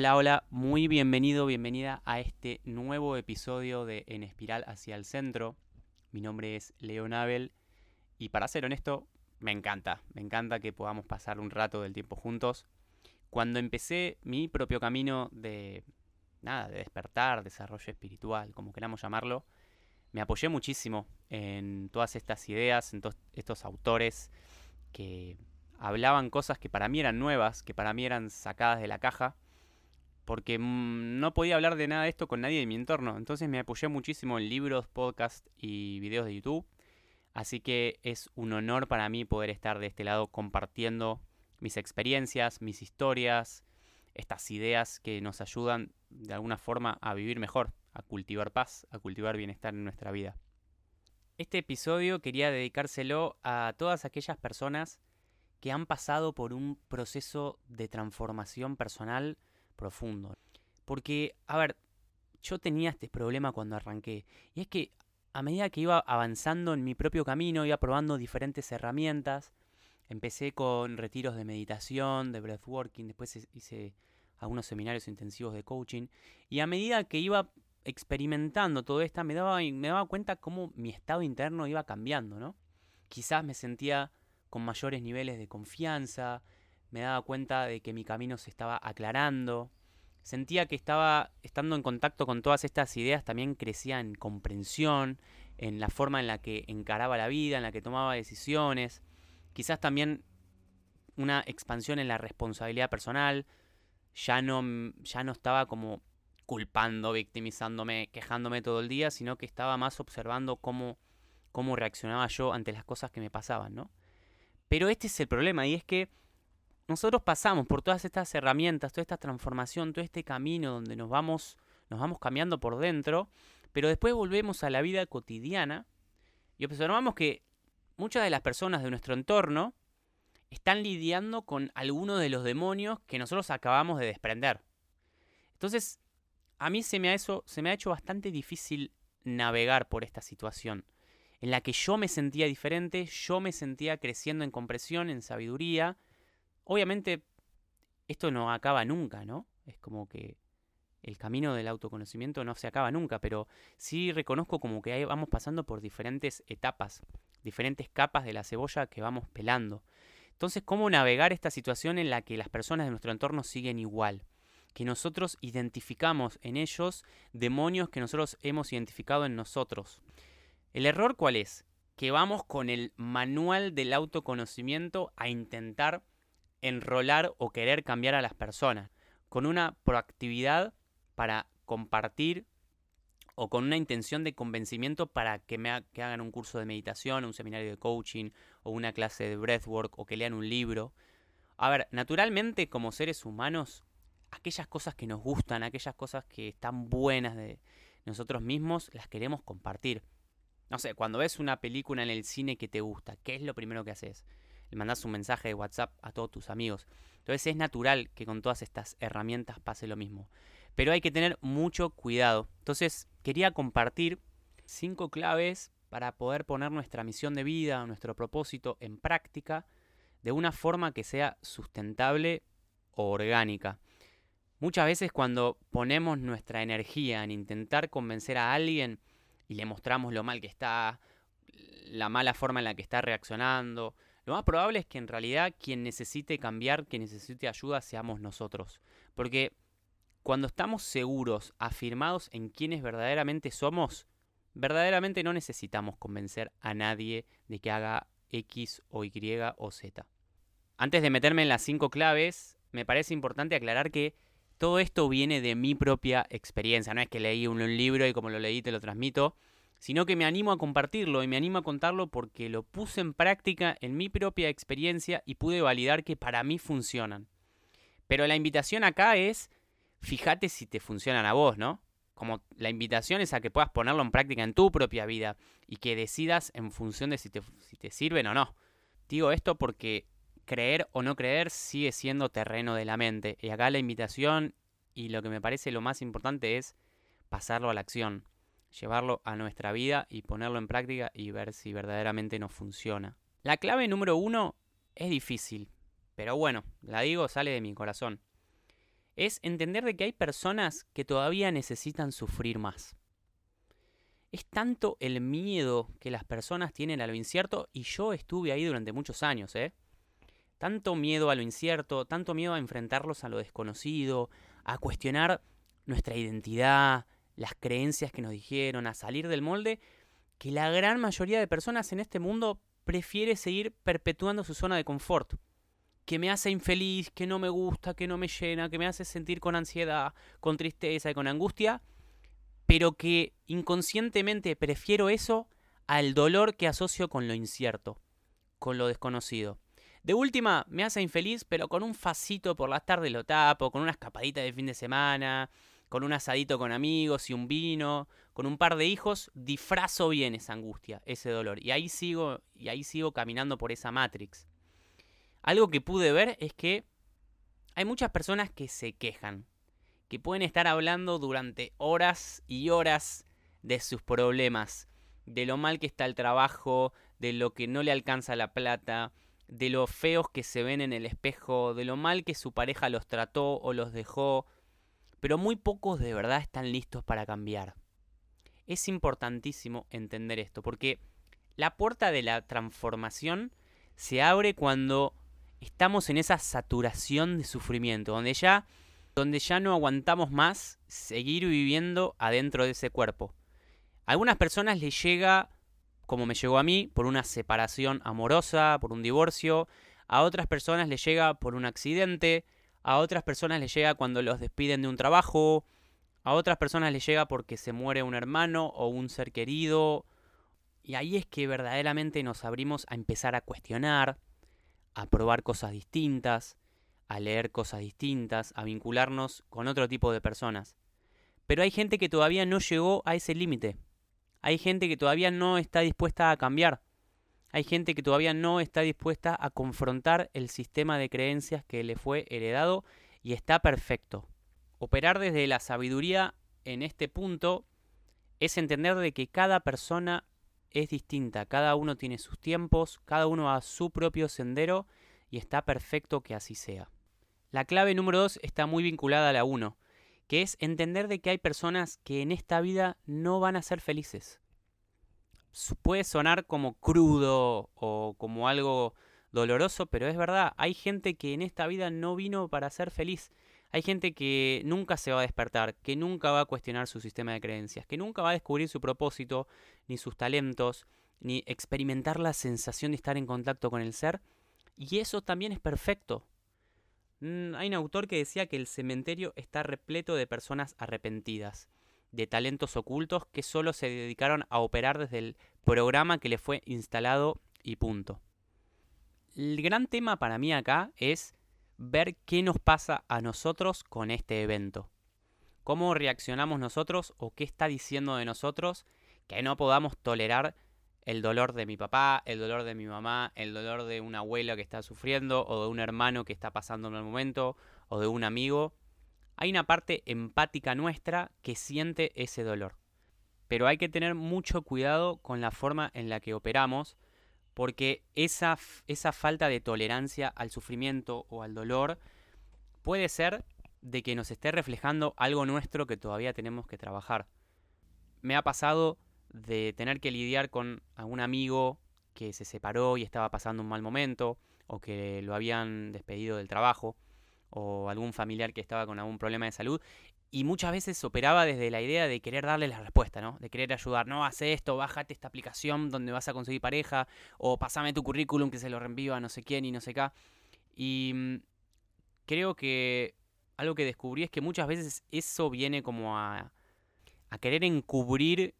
Hola, hola, muy bienvenido, bienvenida a este nuevo episodio de En Espiral hacia el Centro. Mi nombre es Leon Abel y para ser honesto, me encanta, me encanta que podamos pasar un rato del tiempo juntos. Cuando empecé mi propio camino de nada, de despertar, desarrollo espiritual, como queramos llamarlo, me apoyé muchísimo en todas estas ideas, en todos estos autores que hablaban cosas que para mí eran nuevas, que para mí eran sacadas de la caja porque mm, no podía hablar de nada de esto con nadie de mi entorno. Entonces me apoyé muchísimo en libros, podcasts y videos de YouTube. Así que es un honor para mí poder estar de este lado compartiendo mis experiencias, mis historias, estas ideas que nos ayudan de alguna forma a vivir mejor, a cultivar paz, a cultivar bienestar en nuestra vida. Este episodio quería dedicárselo a todas aquellas personas que han pasado por un proceso de transformación personal profundo. Porque, a ver, yo tenía este problema cuando arranqué. Y es que a medida que iba avanzando en mi propio camino, iba probando diferentes herramientas. Empecé con retiros de meditación, de breathworking, después hice algunos seminarios intensivos de coaching. Y a medida que iba experimentando todo esto, me daba, me daba cuenta cómo mi estado interno iba cambiando, ¿no? Quizás me sentía con mayores niveles de confianza, me daba cuenta de que mi camino se estaba aclarando. Sentía que estaba estando en contacto con todas estas ideas, también crecía en comprensión, en la forma en la que encaraba la vida, en la que tomaba decisiones. Quizás también una expansión en la responsabilidad personal. Ya no, ya no estaba como culpando, victimizándome, quejándome todo el día, sino que estaba más observando cómo, cómo reaccionaba yo ante las cosas que me pasaban, ¿no? Pero este es el problema, y es que nosotros pasamos por todas estas herramientas, toda esta transformación, todo este camino donde nos vamos, nos vamos cambiando por dentro, pero después volvemos a la vida cotidiana y observamos que muchas de las personas de nuestro entorno están lidiando con alguno de los demonios que nosotros acabamos de desprender. Entonces, a mí se me ha, se me ha hecho bastante difícil navegar por esta situación, en la que yo me sentía diferente, yo me sentía creciendo en compresión, en sabiduría, Obviamente, esto no acaba nunca, ¿no? Es como que el camino del autoconocimiento no se acaba nunca, pero sí reconozco como que ahí vamos pasando por diferentes etapas, diferentes capas de la cebolla que vamos pelando. Entonces, ¿cómo navegar esta situación en la que las personas de nuestro entorno siguen igual? Que nosotros identificamos en ellos demonios que nosotros hemos identificado en nosotros. ¿El error cuál es? Que vamos con el manual del autoconocimiento a intentar enrolar o querer cambiar a las personas, con una proactividad para compartir o con una intención de convencimiento para que me hagan un curso de meditación, un seminario de coaching o una clase de breathwork o que lean un libro. A ver, naturalmente como seres humanos, aquellas cosas que nos gustan, aquellas cosas que están buenas de nosotros mismos, las queremos compartir. No sé, cuando ves una película en el cine que te gusta, ¿qué es lo primero que haces? Le mandas un mensaje de WhatsApp a todos tus amigos. Entonces es natural que con todas estas herramientas pase lo mismo. Pero hay que tener mucho cuidado. Entonces quería compartir cinco claves para poder poner nuestra misión de vida, nuestro propósito en práctica de una forma que sea sustentable o orgánica. Muchas veces cuando ponemos nuestra energía en intentar convencer a alguien y le mostramos lo mal que está, la mala forma en la que está reaccionando, lo más probable es que en realidad quien necesite cambiar, quien necesite ayuda, seamos nosotros. Porque cuando estamos seguros, afirmados en quienes verdaderamente somos, verdaderamente no necesitamos convencer a nadie de que haga X o Y o Z. Antes de meterme en las cinco claves, me parece importante aclarar que todo esto viene de mi propia experiencia. No es que leí un libro y como lo leí te lo transmito sino que me animo a compartirlo y me animo a contarlo porque lo puse en práctica en mi propia experiencia y pude validar que para mí funcionan. Pero la invitación acá es, fíjate si te funcionan a vos, ¿no? Como la invitación es a que puedas ponerlo en práctica en tu propia vida y que decidas en función de si te, si te sirven o no. Digo esto porque creer o no creer sigue siendo terreno de la mente. Y acá la invitación y lo que me parece lo más importante es pasarlo a la acción llevarlo a nuestra vida y ponerlo en práctica y ver si verdaderamente nos funciona. La clave número uno es difícil, pero bueno, la digo, sale de mi corazón. es entender de que hay personas que todavía necesitan sufrir más. Es tanto el miedo que las personas tienen a lo incierto, y yo estuve ahí durante muchos años, ¿eh? Tanto miedo a lo incierto, tanto miedo a enfrentarlos a lo desconocido, a cuestionar nuestra identidad, las creencias que nos dijeron, a salir del molde, que la gran mayoría de personas en este mundo prefiere seguir perpetuando su zona de confort, que me hace infeliz, que no me gusta, que no me llena, que me hace sentir con ansiedad, con tristeza y con angustia, pero que inconscientemente prefiero eso al dolor que asocio con lo incierto, con lo desconocido. De última, me hace infeliz, pero con un facito por las tardes lo tapo, con una escapadita de fin de semana, con un asadito con amigos y un vino, con un par de hijos, disfrazo bien esa angustia, ese dolor. Y ahí sigo, y ahí sigo caminando por esa Matrix. Algo que pude ver es que hay muchas personas que se quejan, que pueden estar hablando durante horas y horas de sus problemas, de lo mal que está el trabajo, de lo que no le alcanza la plata, de lo feos que se ven en el espejo, de lo mal que su pareja los trató o los dejó, pero muy pocos de verdad están listos para cambiar. Es importantísimo entender esto, porque la puerta de la transformación se abre cuando estamos en esa saturación de sufrimiento, donde ya, donde ya no aguantamos más seguir viviendo adentro de ese cuerpo. A algunas personas les llega, como me llegó a mí, por una separación amorosa, por un divorcio, a otras personas les llega por un accidente, a otras personas les llega cuando los despiden de un trabajo, a otras personas les llega porque se muere un hermano o un ser querido. Y ahí es que verdaderamente nos abrimos a empezar a cuestionar, a probar cosas distintas, a leer cosas distintas, a vincularnos con otro tipo de personas. Pero hay gente que todavía no llegó a ese límite. Hay gente que todavía no está dispuesta a cambiar. Hay gente que todavía no está dispuesta a confrontar el sistema de creencias que le fue heredado y está perfecto. Operar desde la sabiduría en este punto es entender de que cada persona es distinta, cada uno tiene sus tiempos, cada uno a su propio sendero y está perfecto que así sea. La clave número dos está muy vinculada a la uno, que es entender de que hay personas que en esta vida no van a ser felices puede sonar como crudo o como algo doloroso, pero es verdad, hay gente que en esta vida no vino para ser feliz. Hay gente que nunca se va a despertar, que nunca va a cuestionar su sistema de creencias, que nunca va a descubrir su propósito, ni sus talentos, ni experimentar la sensación de estar en contacto con el ser. Y eso también es perfecto. Mm, hay un autor que decía que el cementerio está repleto de personas arrepentidas de talentos ocultos que solo se dedicaron a operar desde el programa que le fue instalado y punto. El gran tema para mí acá es ver qué nos pasa a nosotros con este evento. Cómo reaccionamos nosotros o qué está diciendo de nosotros que no podamos tolerar el dolor de mi papá, el dolor de mi mamá, el dolor de una abuela que está sufriendo o de un hermano que está pasando en el momento o de un amigo hay una parte empática nuestra que siente ese dolor. Pero hay que tener mucho cuidado con la forma en la que operamos, porque esa, esa falta de tolerancia al sufrimiento o al dolor puede ser de que nos esté reflejando algo nuestro que todavía tenemos que trabajar. Me ha pasado de tener que lidiar con algún amigo que se separó y estaba pasando un mal momento, o que lo habían despedido del trabajo, o algún familiar que estaba con algún problema de salud. Y muchas veces operaba desde la idea de querer darle la respuesta, ¿no? De querer ayudar. No, hace esto, bájate esta aplicación donde vas a conseguir pareja. O pasame tu currículum que se lo reenvío a no sé quién y no sé qué. Y mm, creo que algo que descubrí es que muchas veces eso viene como a, a querer encubrir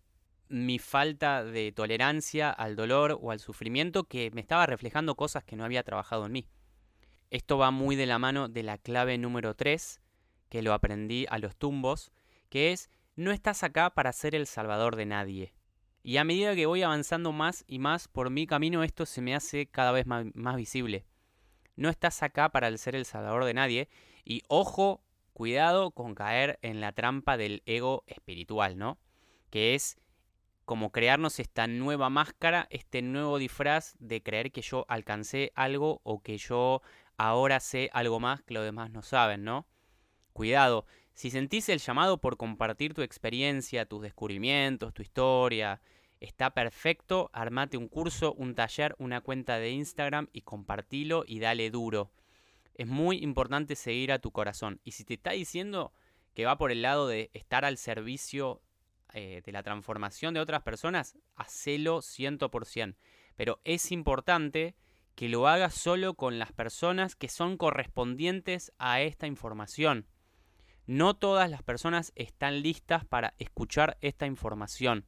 mi falta de tolerancia al dolor o al sufrimiento que me estaba reflejando cosas que no había trabajado en mí. Esto va muy de la mano de la clave número 3, que lo aprendí a los tumbos, que es no estás acá para ser el salvador de nadie. Y a medida que voy avanzando más y más por mi camino, esto se me hace cada vez más, más visible. No estás acá para ser el salvador de nadie. Y ojo, cuidado con caer en la trampa del ego espiritual, ¿no? Que es como crearnos esta nueva máscara, este nuevo disfraz de creer que yo alcancé algo o que yo ahora sé algo más que los demás no saben, ¿no? Cuidado, si sentís el llamado por compartir tu experiencia, tus descubrimientos, tu historia, está perfecto, armate un curso, un taller, una cuenta de Instagram y compartilo y dale duro. Es muy importante seguir a tu corazón. Y si te está diciendo que va por el lado de estar al servicio eh, de la transformación de otras personas, hacelo 100%. Pero es importante que lo hagas solo con las personas que son correspondientes a esta información. No todas las personas están listas para escuchar esta información.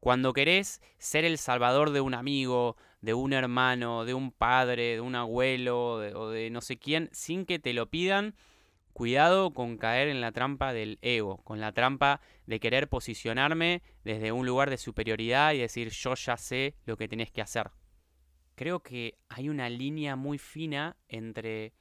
Cuando querés ser el salvador de un amigo, de un hermano, de un padre, de un abuelo o de no sé quién, sin que te lo pidan, cuidado con caer en la trampa del ego, con la trampa de querer posicionarme desde un lugar de superioridad y decir yo ya sé lo que tenés que hacer. Creo que hay una línea muy fina entre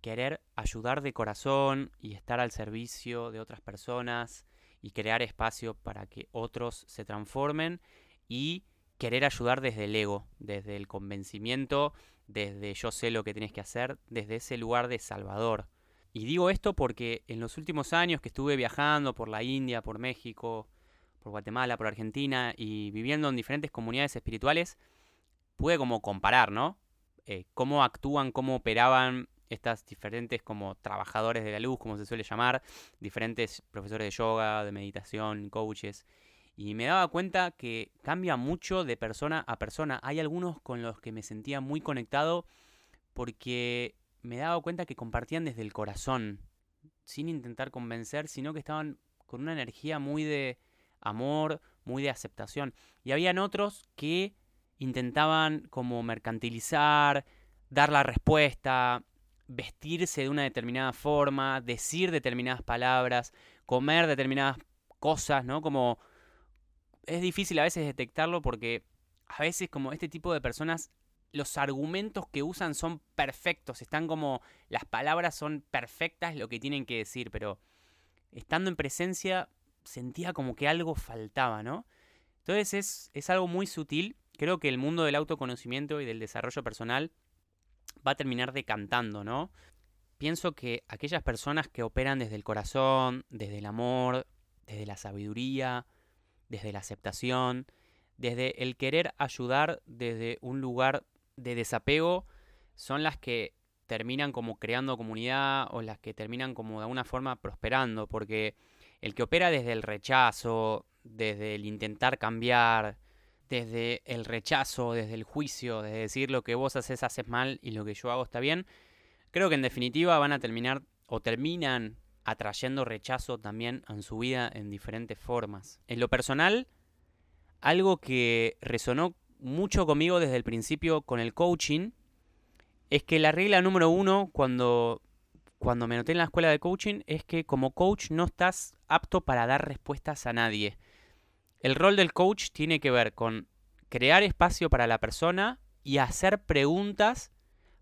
querer ayudar de corazón y estar al servicio de otras personas y crear espacio para que otros se transformen y querer ayudar desde el ego, desde el convencimiento, desde yo sé lo que tienes que hacer, desde ese lugar de salvador. Y digo esto porque en los últimos años que estuve viajando por la India, por México, por Guatemala, por Argentina y viviendo en diferentes comunidades espirituales, pude como comparar, ¿no? Eh, cómo actúan, cómo operaban estas diferentes como trabajadores de la luz, como se suele llamar, diferentes profesores de yoga, de meditación, coaches. Y me daba cuenta que cambia mucho de persona a persona. Hay algunos con los que me sentía muy conectado porque me daba cuenta que compartían desde el corazón, sin intentar convencer, sino que estaban con una energía muy de amor, muy de aceptación. Y habían otros que intentaban como mercantilizar, dar la respuesta, vestirse de una determinada forma, decir determinadas palabras, comer determinadas cosas, ¿no? Como es difícil a veces detectarlo porque a veces como este tipo de personas los argumentos que usan son perfectos, están como las palabras son perfectas lo que tienen que decir, pero estando en presencia sentía como que algo faltaba, ¿no? Entonces es, es algo muy sutil. Creo que el mundo del autoconocimiento y del desarrollo personal va a terminar decantando, ¿no? Pienso que aquellas personas que operan desde el corazón, desde el amor, desde la sabiduría, desde la aceptación, desde el querer ayudar desde un lugar de desapego, son las que terminan como creando comunidad o las que terminan como de alguna forma prosperando, porque el que opera desde el rechazo, desde el intentar cambiar, desde el rechazo, desde el juicio, desde decir lo que vos haces haces mal y lo que yo hago está bien, creo que en definitiva van a terminar o terminan atrayendo rechazo también en su vida en diferentes formas. En lo personal, algo que resonó mucho conmigo desde el principio con el coaching es que la regla número uno cuando, cuando me noté en la escuela de coaching es que como coach no estás apto para dar respuestas a nadie. El rol del coach tiene que ver con crear espacio para la persona y hacer preguntas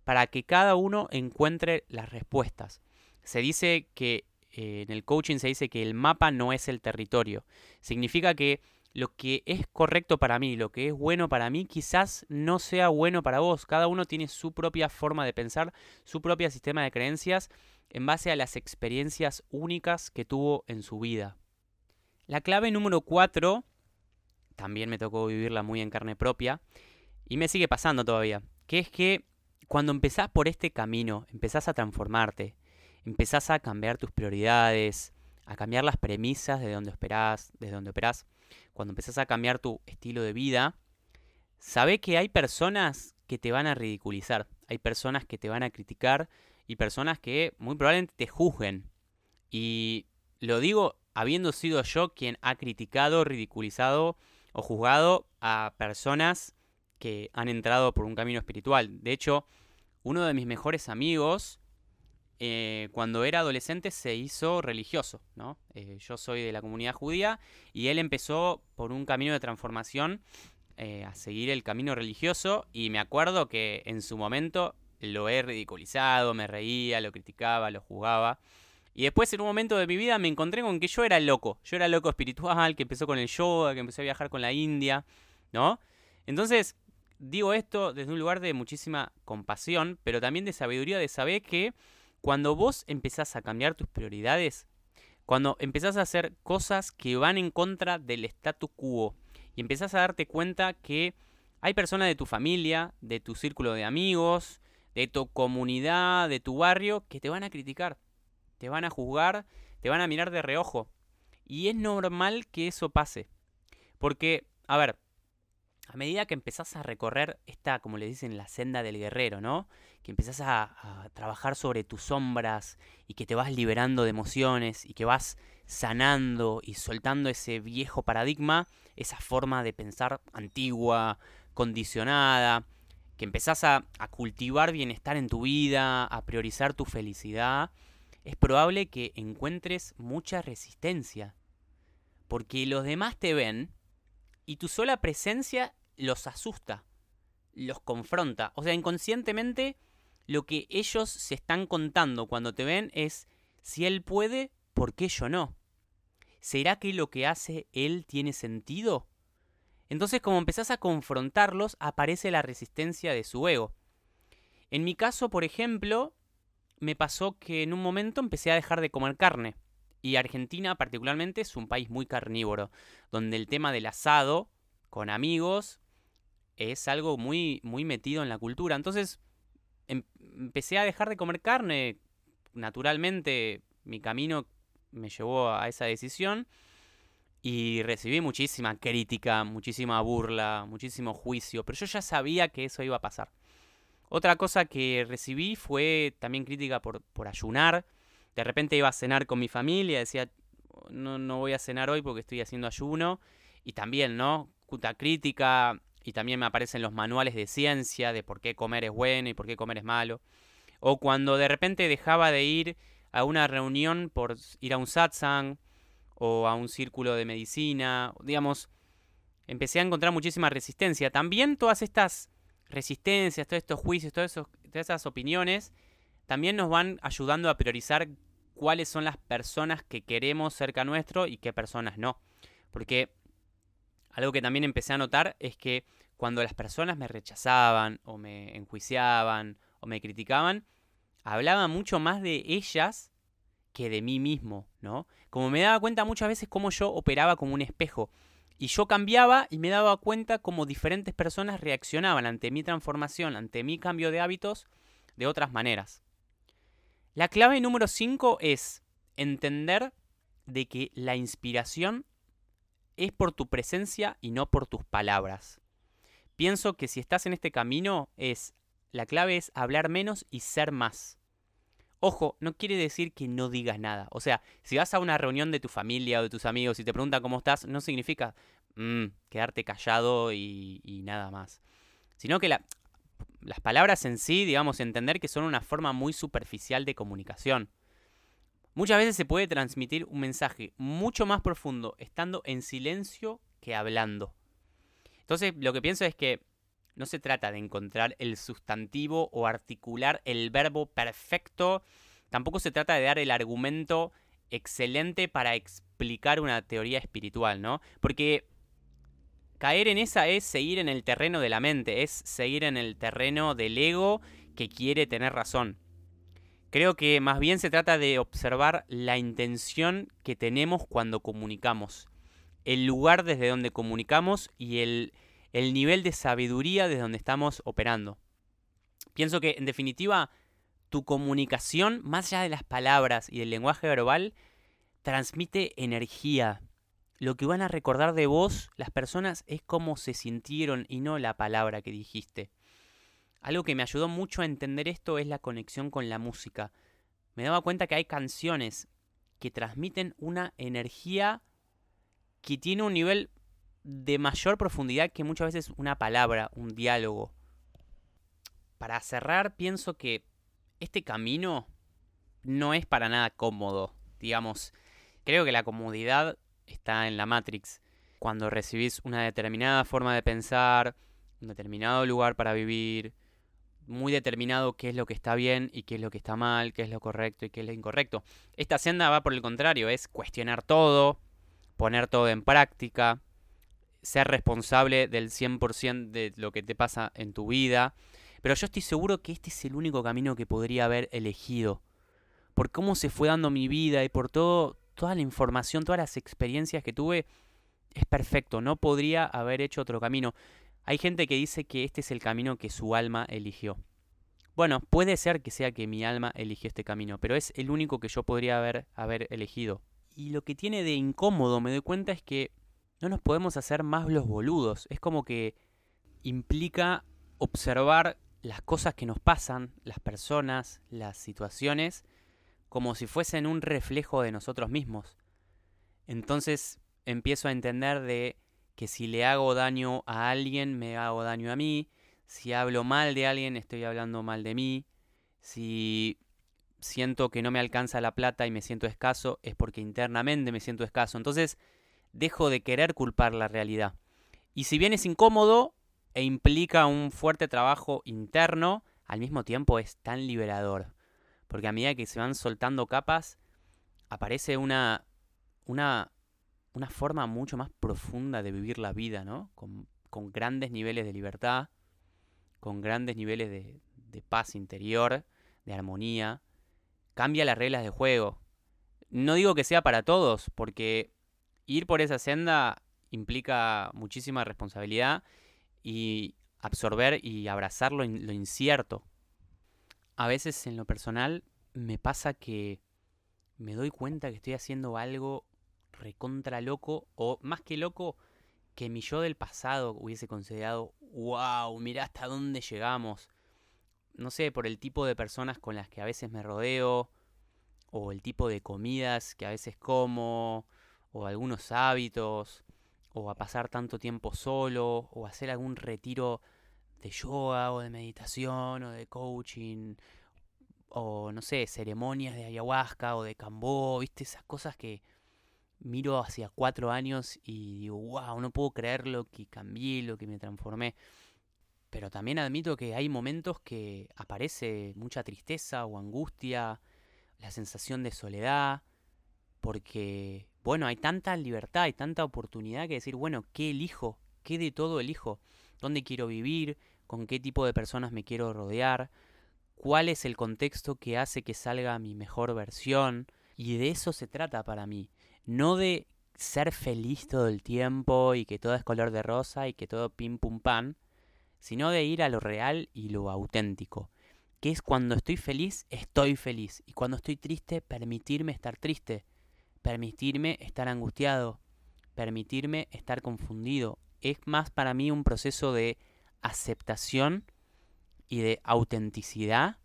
para que cada uno encuentre las respuestas. Se dice que eh, en el coaching se dice que el mapa no es el territorio. Significa que lo que es correcto para mí, lo que es bueno para mí, quizás no sea bueno para vos. Cada uno tiene su propia forma de pensar, su propio sistema de creencias en base a las experiencias únicas que tuvo en su vida. La clave número 4, también me tocó vivirla muy en carne propia, y me sigue pasando todavía, que es que cuando empezás por este camino, empezás a transformarte, empezás a cambiar tus prioridades, a cambiar las premisas de donde esperás, desde donde operás, cuando empezás a cambiar tu estilo de vida, sabe que hay personas que te van a ridiculizar, hay personas que te van a criticar y personas que muy probablemente te juzguen. Y lo digo habiendo sido yo quien ha criticado, ridiculizado o juzgado a personas que han entrado por un camino espiritual. De hecho, uno de mis mejores amigos, eh, cuando era adolescente, se hizo religioso. ¿no? Eh, yo soy de la comunidad judía y él empezó por un camino de transformación eh, a seguir el camino religioso y me acuerdo que en su momento lo he ridiculizado, me reía, lo criticaba, lo jugaba. Y después en un momento de mi vida me encontré con que yo era loco. Yo era loco espiritual, que empezó con el yoga, que empezó a viajar con la India, ¿no? Entonces, digo esto desde un lugar de muchísima compasión, pero también de sabiduría, de saber que cuando vos empezás a cambiar tus prioridades, cuando empezás a hacer cosas que van en contra del status quo y empezás a darte cuenta que hay personas de tu familia, de tu círculo de amigos, de tu comunidad, de tu barrio, que te van a criticar, te van a juzgar, te van a mirar de reojo. Y es normal que eso pase. Porque, a ver, a medida que empezás a recorrer esta, como le dicen, la senda del guerrero, ¿no? Que empezás a, trabajar sobre tus sombras y que te vas liberando de emociones y que vas sanando y soltando ese viejo paradigma, esa forma de pensar antigua, condicionada, que empezás a, a cultivar bienestar en tu vida, a priorizar tu felicidad, es probable que encuentres mucha resistencia. Porque los demás te ven y tu sola presencia los asusta, los confronta. O sea, inconscientemente lo que ellos se están contando cuando te ven es, si él puede, ¿por qué yo no? ¿Será que lo que hace él tiene sentido? Entonces, como empezás a confrontarlos, aparece la resistencia de su ego. En mi caso, por ejemplo, me pasó que en un momento empecé a dejar de comer carne. Y Argentina particularmente es un país muy carnívoro, donde el tema del asado con amigos es algo muy, muy metido en la cultura. Entonces em, empecé a dejar de comer carne. Naturalmente mi camino me llevó a esa decisión y recibí muchísima crítica, muchísima burla, muchísimo juicio, pero yo ya sabía que eso iba a pasar. Otra cosa que recibí fue también crítica por, por ayunar. De repente iba a cenar con mi familia, decía, no, no voy a cenar hoy porque estoy haciendo ayuno. Y también, ¿no? Cuta crítica, y también me aparecen los manuales de ciencia de por qué comer es bueno y por qué comer es malo. O cuando de repente dejaba de ir a una reunión por ir a un satsang o a un círculo de medicina, digamos, empecé a encontrar muchísima resistencia. También todas estas resistencias, todos estos juicios, todas esas opiniones, también nos van ayudando a priorizar cuáles son las personas que queremos cerca nuestro y qué personas no. Porque algo que también empecé a notar es que cuando las personas me rechazaban o me enjuiciaban o me criticaban, hablaba mucho más de ellas que de mí mismo, ¿no? Como me daba cuenta muchas veces cómo yo operaba como un espejo. Y yo cambiaba y me daba cuenta cómo diferentes personas reaccionaban ante mi transformación, ante mi cambio de hábitos, de otras maneras. La clave número 5 es entender de que la inspiración es por tu presencia y no por tus palabras. Pienso que si estás en este camino es la clave es hablar menos y ser más. Ojo, no quiere decir que no digas nada. O sea, si vas a una reunión de tu familia o de tus amigos y te preguntan cómo estás, no significa mm, quedarte callado y, nada más. Sino que la, las palabras en sí, digamos, entender que son una forma muy superficial de comunicación. Muchas veces se puede transmitir un mensaje mucho más profundo estando en silencio que hablando. Entonces, lo que pienso es que no se trata de encontrar el sustantivo o articular el verbo perfecto. Tampoco se trata de dar el argumento excelente para explicar una teoría espiritual, ¿no? Porque caer en esa es seguir en el terreno de la mente, es seguir en el terreno del ego que quiere tener razón. Creo que más bien se trata de observar la intención que tenemos cuando comunicamos, el lugar desde donde comunicamos y el, el nivel de sabiduría desde donde estamos operando. Pienso que, en definitiva, tu comunicación, más allá de las palabras y del lenguaje verbal, transmite energía. Lo que van a recordar de vos las personas es cómo se sintieron y no la palabra que dijiste. Algo que me ayudó mucho a entender esto es la conexión con la música. Me daba cuenta que hay canciones que transmiten una energía que tiene un nivel de mayor profundidad que muchas veces una palabra, un diálogo. Para cerrar, pienso que este camino no es para nada cómodo. Digamos, creo que la comodidad está en la Matrix. Cuando recibís una determinada forma de pensar, un determinado lugar para vivir, muy determinado qué es lo que está bien y qué es lo que está mal, qué es lo correcto y qué es lo incorrecto. Esta senda va por el contrario, es cuestionar todo, poner todo en práctica, ser responsable del 100% de lo que te pasa en tu vida. Pero yo estoy seguro que este es el único camino que podría haber elegido. por cómo se fue dando mi vida y por todo, toda la información, todas las experiencias que tuve, es perfecto, no podría haber hecho otro camino. Hay gente que dice que este es el camino que su alma eligió. Bueno, puede ser que sea que mi alma eligió este camino, pero es el único que yo podría haber, haber elegido. Y lo que tiene de incómodo, me doy cuenta, es que no nos podemos hacer más los boludos. Es como que implica observar las cosas que nos pasan, las personas, las situaciones, como si fuesen un reflejo de nosotros mismos. Entonces empiezo a entender de que si le hago daño a alguien, me hago daño a mí. Si hablo mal de alguien, estoy hablando mal de mí. Si siento que no me alcanza la plata y me siento escaso, es porque internamente me siento escaso. Entonces, dejo de querer culpar la realidad. Y si bien es incómodo e implica un fuerte trabajo interno, al mismo tiempo es tan liberador. Porque a medida que se van soltando capas, aparece una, una una forma mucho más profunda de vivir la vida, ¿no? Con, grandes niveles de libertad, con grandes niveles de, de paz interior, de armonía. Cambia las reglas de juego. No digo que sea para todos, porque ir por esa senda implica muchísima responsabilidad y absorber y abrazar lo, lo, incierto. A veces en lo personal me pasa que me doy cuenta que estoy haciendo algo recontra loco, o más que loco, que mi yo del pasado hubiese considerado, wow, mira hasta dónde llegamos. No sé, por el tipo de personas con las que a veces me rodeo, o el tipo de comidas que a veces como, o algunos hábitos, o a pasar tanto tiempo solo, o hacer algún retiro de yoga, o de meditación, o de coaching, o no sé, ceremonias de ayahuasca, o de cambó, viste, esas cosas que miro hacia cuatro años y digo, wow, no puedo creer lo que cambié, lo que me transformé. Pero también admito que hay momentos que aparece mucha tristeza o angustia, la sensación de soledad, porque, bueno, hay tanta libertad, hay tanta oportunidad que decir, bueno, ¿qué elijo? ¿Qué de todo elijo? ¿Dónde quiero vivir? ¿Con qué tipo de personas me quiero rodear? ¿Cuál es el contexto que hace que salga mi mejor versión? Y de eso se trata para mí no de ser feliz todo el tiempo y que todo es color de rosa y que todo pim pum pan, sino de ir a lo real y lo auténtico, que es cuando estoy feliz, estoy feliz, y cuando estoy triste, permitirme estar triste, permitirme estar angustiado, permitirme estar confundido. Es más para mí un proceso de aceptación y de autenticidad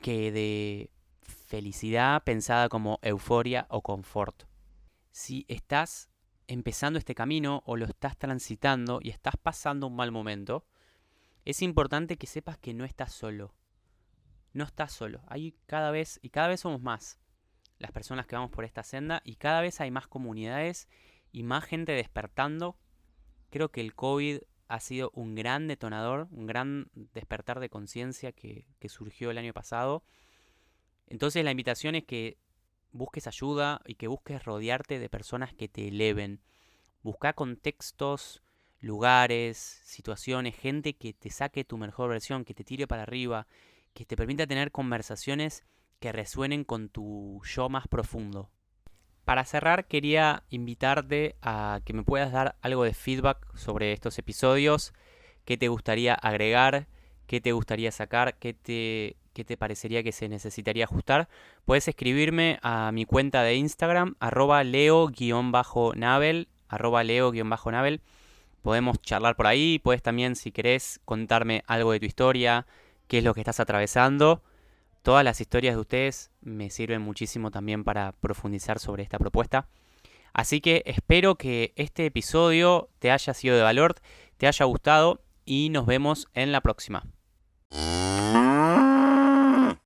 que de felicidad pensada como euforia o confort. Si estás empezando este camino o lo estás transitando y estás pasando un mal momento, es importante que sepas que no estás solo. No estás solo. Hay cada vez y cada vez somos más las personas que vamos por esta senda y cada vez hay más comunidades y más gente despertando. Creo que el COVID ha sido un gran detonador, un gran despertar de conciencia que, que surgió el año pasado entonces la invitación es que busques ayuda y que busques rodearte de personas que te eleven. Busca contextos, lugares, situaciones, gente que te saque tu mejor versión, que te tire para arriba, que te permita tener conversaciones que resuenen con tu yo más profundo. Para cerrar, quería invitarte a que me puedas dar algo de feedback sobre estos episodios, qué te gustaría agregar, qué te gustaría sacar, qué te qué te parecería que se necesitaría ajustar, puedes escribirme a mi cuenta de Instagram, arroba leo-navel, arroba leo-navel. Podemos charlar por ahí, puedes también, si querés, contarme algo de tu historia, qué es lo que estás atravesando. Todas las historias de ustedes me sirven muchísimo también para profundizar sobre esta propuesta. Así que espero que este episodio te haya sido de valor, te haya gustado y nos vemos en la próxima.